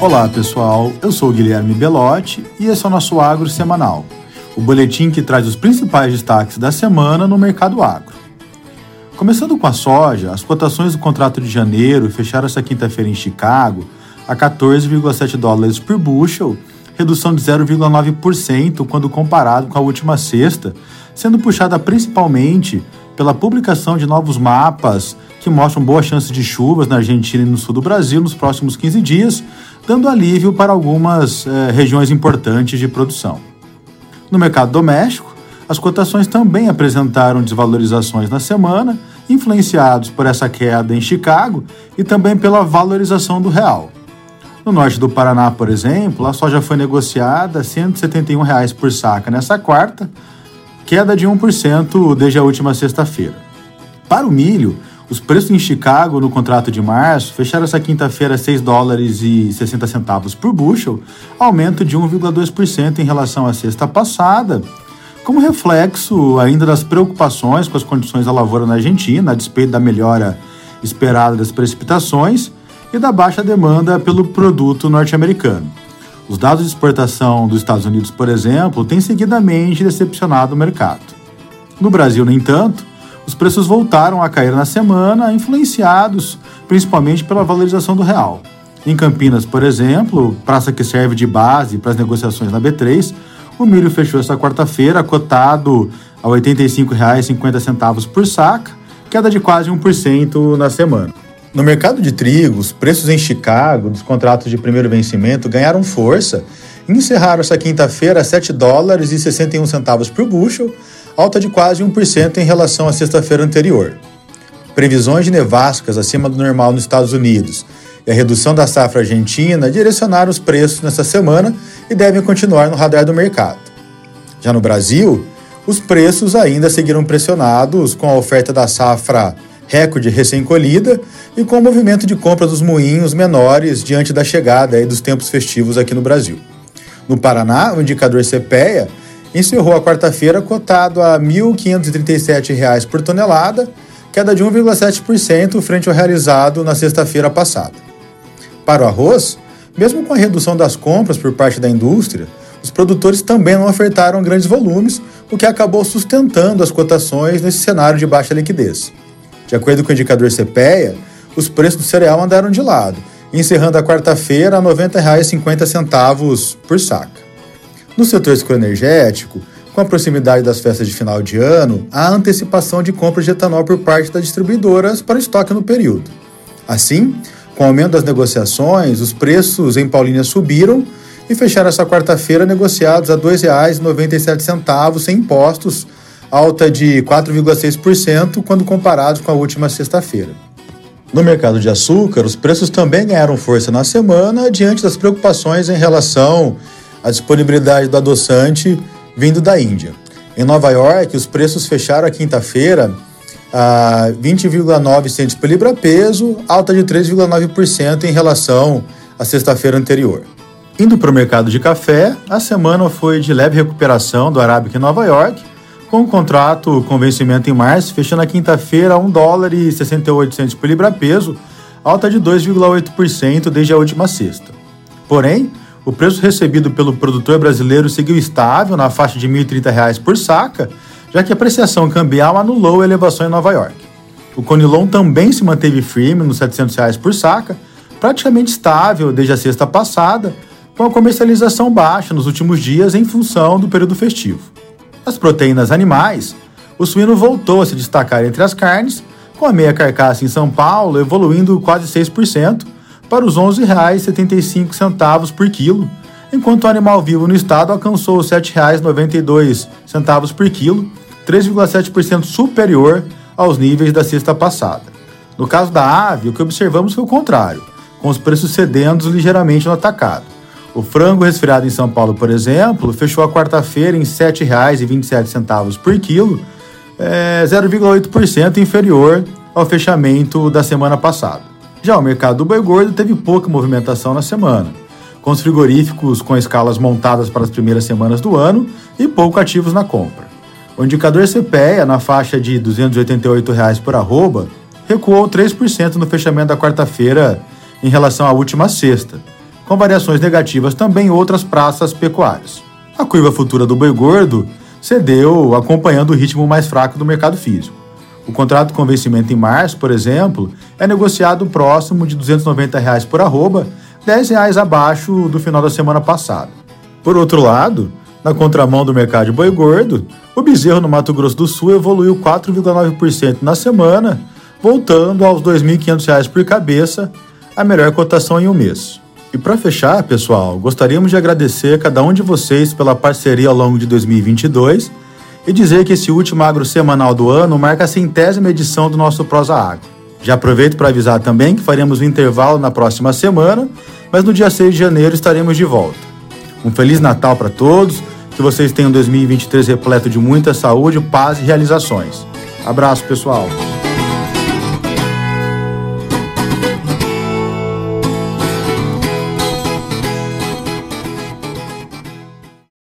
Olá pessoal, eu sou Guilherme Belotti e esse é o nosso Agro Semanal, o boletim que traz os principais destaques da semana no mercado agro. Começando com a soja, as cotações do contrato de janeiro fecharam essa quinta-feira em Chicago a 14,7 dólares por bushel, redução de 0,9% quando comparado com a última sexta, sendo puxada principalmente pela publicação de novos mapas que mostram boa chance de chuvas na Argentina e no sul do Brasil nos próximos 15 dias, dando alívio para algumas eh, regiões importantes de produção. No mercado doméstico, as cotações também apresentaram desvalorizações na semana, influenciados por essa queda em Chicago e também pela valorização do real. No norte do Paraná, por exemplo, a soja foi negociada a 171 reais por saca nessa quarta, queda de 1% desde a última sexta-feira. Para o milho, os preços em Chicago no contrato de março fecharam essa quinta-feira a 6 dólares e 60 centavos por bushel, aumento de 1,2% em relação à sexta passada, como reflexo ainda das preocupações com as condições da lavoura na Argentina, a despeito da melhora esperada das precipitações e da baixa demanda pelo produto norte-americano. Os dados de exportação dos Estados Unidos, por exemplo, têm seguidamente decepcionado o mercado. No Brasil, no entanto, os preços voltaram a cair na semana, influenciados principalmente pela valorização do real. Em Campinas, por exemplo, praça que serve de base para as negociações na B3, o milho fechou esta quarta-feira cotado a R$ 85,50 por saca, queda de quase 1% na semana. No mercado de trigo, os preços em Chicago dos contratos de primeiro vencimento ganharam força e encerraram essa quinta-feira a 7 dólares e 61 centavos por bushel, alta de quase 1% em relação à sexta-feira anterior. Previsões de nevascas acima do normal nos Estados Unidos e a redução da safra argentina direcionaram os preços nesta semana e devem continuar no radar do mercado. Já no Brasil, os preços ainda seguiram pressionados com a oferta da safra recorde recém-colhida e com o movimento de compra dos moinhos menores diante da chegada dos tempos festivos aqui no Brasil. No Paraná, o indicador CPEA encerrou a quarta-feira cotado a R$ 1.537 por tonelada, queda de 1,7% frente ao realizado na sexta-feira passada. Para o arroz, mesmo com a redução das compras por parte da indústria, os produtores também não ofertaram grandes volumes, o que acabou sustentando as cotações nesse cenário de baixa liquidez. De acordo com o indicador CPEA, os preços do cereal andaram de lado, encerrando a quarta-feira a R$ 90,50 por saca. No setor escroenergético, com a proximidade das festas de final de ano, há antecipação de compra de etanol por parte das distribuidoras para estoque no período. Assim, com o aumento das negociações, os preços em Paulínia subiram e fecharam essa quarta-feira negociados a R$ 2,97 sem impostos, alta de 4,6% quando comparados com a última sexta-feira. No mercado de açúcar, os preços também ganharam força na semana diante das preocupações em relação a disponibilidade do adoçante vindo da Índia. Em Nova York, os preços fecharam a quinta-feira a 20,9 centos por libra-peso, alta de 3,9% em relação à sexta-feira anterior. Indo para o mercado de café, a semana foi de leve recuperação do Arábica em Nova York, com o contrato com vencimento em março, fechando a quinta-feira a 1 dólar e 68 por libra-peso, alta de 2,8% desde a última sexta. Porém, o preço recebido pelo produtor brasileiro seguiu estável na faixa de R$ 1.030 por saca, já que a apreciação cambial anulou a elevação em Nova York. O Conilon também se manteve firme nos 700 reais por saca, praticamente estável desde a sexta passada, com a comercialização baixa nos últimos dias em função do período festivo. As proteínas animais, o suíno voltou a se destacar entre as carnes, com a meia carcaça em São Paulo evoluindo quase 6%, para os R$ 11,75 por quilo, enquanto o animal vivo no estado alcançou R$ 7,92 por quilo, 3,7% superior aos níveis da sexta passada. No caso da ave, o que observamos foi o contrário, com os preços cedendo ligeiramente no atacado. O frango resfriado em São Paulo, por exemplo, fechou a quarta-feira em R$ 7,27 por quilo, é, 0,8% inferior ao fechamento da semana passada. Já o mercado do boi gordo teve pouca movimentação na semana, com os frigoríficos com escalas montadas para as primeiras semanas do ano e pouco ativos na compra. O indicador CPEA, na faixa de 288 reais por arroba, recuou 3% no fechamento da quarta-feira em relação à última sexta, com variações negativas também em outras praças pecuárias. A curva futura do boi gordo cedeu acompanhando o ritmo mais fraco do mercado físico. O contrato com vencimento em março, por exemplo, é negociado próximo de 290 reais por arroba, 10 reais abaixo do final da semana passada. Por outro lado, na contramão do mercado de boi gordo, o bezerro no Mato Grosso do Sul evoluiu 4,9% na semana, voltando aos R$ 2.500 por cabeça, a melhor cotação em um mês. E para fechar, pessoal, gostaríamos de agradecer a cada um de vocês pela parceria ao longo de 2022 e dizer que esse último agro semanal do ano marca a centésima edição do nosso Prosa Agro. Já aproveito para avisar também que faremos um intervalo na próxima semana, mas no dia 6 de janeiro estaremos de volta. Um Feliz Natal para todos, que vocês tenham 2023 repleto de muita saúde, paz e realizações. Abraço, pessoal!